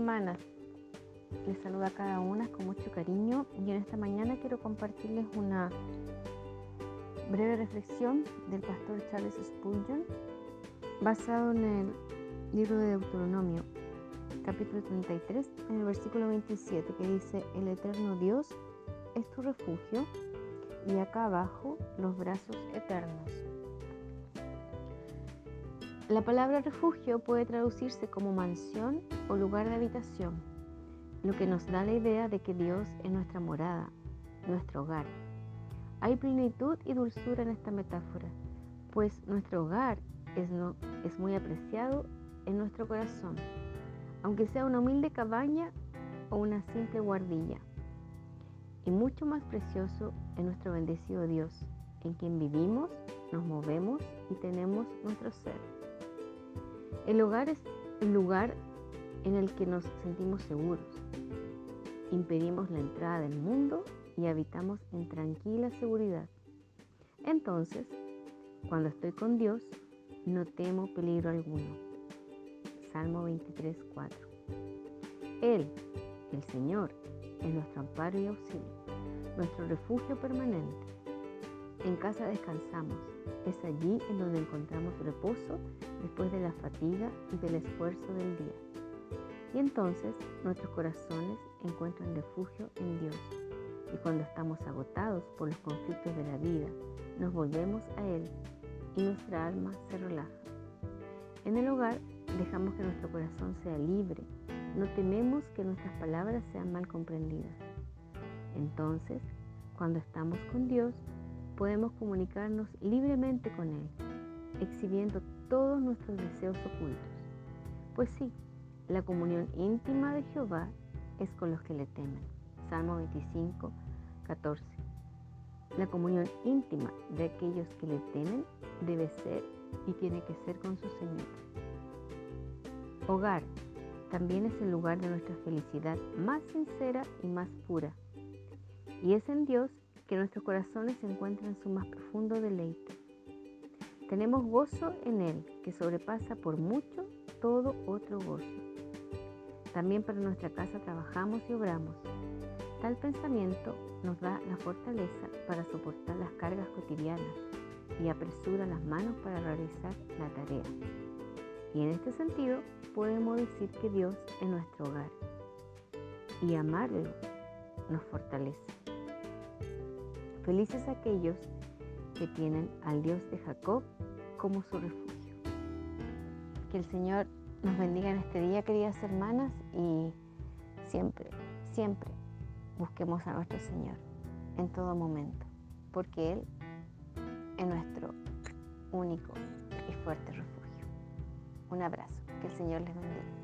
hermanas, les saluda a cada una con mucho cariño y en esta mañana quiero compartirles una breve reflexión del pastor Charles Spurgeon basado en el libro de Deuteronomio, capítulo 33, en el versículo 27, que dice, el eterno Dios es tu refugio y acá abajo los brazos eternos. La palabra refugio puede traducirse como mansión o lugar de habitación, lo que nos da la idea de que Dios es nuestra morada, nuestro hogar. Hay plenitud y dulzura en esta metáfora, pues nuestro hogar es, muy apreciado en nuestro corazón, aunque sea una humilde cabaña o una simple guardilla. Y mucho más precioso en nuestro bendecido Dios, en quien vivimos, nos movemos y tenemos nuestro ser. El hogar es el lugar en el que nos sentimos seguros. Impedimos la entrada del mundo y habitamos en tranquila seguridad. Entonces, cuando estoy con Dios, no temo peligro alguno. Salmo 23, 4. Él, el Señor, es nuestro amparo y auxilio, nuestro refugio permanente. En casa descansamos, es allí en donde encontramos reposo después de la fatiga y del esfuerzo del día. Y entonces nuestros corazones encuentran refugio en Dios. Y cuando estamos agotados por los conflictos de la vida, nos volvemos a Él y nuestra alma se relaja. En el hogar dejamos que nuestro corazón sea libre. No tememos que nuestras palabras sean mal comprendidas. Entonces, cuando estamos con Dios, podemos comunicarnos libremente con Él, exhibiendo todos nuestros deseos ocultos. Pues sí, la comunión íntima de Jehová es con los que le temen. Salmo 25, 14. La comunión íntima de aquellos que le temen debe ser y tiene que ser con su Señor. Hogar también es el lugar de nuestra felicidad más sincera y más pura. Y es en Dios que nuestros corazones se encuentran en su más profundo deleite. Tenemos gozo en Él que sobrepasa por mucho todo otro gozo. También para nuestra casa trabajamos y obramos. Tal pensamiento nos da la fortaleza para soportar las cargas cotidianas y apresura las manos para realizar la tarea. Y en este sentido podemos decir que Dios es nuestro hogar y amarlo nos fortalece. Felices aquellos que tienen al Dios de Jacob como su refugio. Que el Señor nos bendiga en este día, queridas hermanas, y siempre, siempre busquemos a nuestro Señor en todo momento, porque Él es nuestro único y fuerte refugio. Un abrazo, que el Señor les bendiga.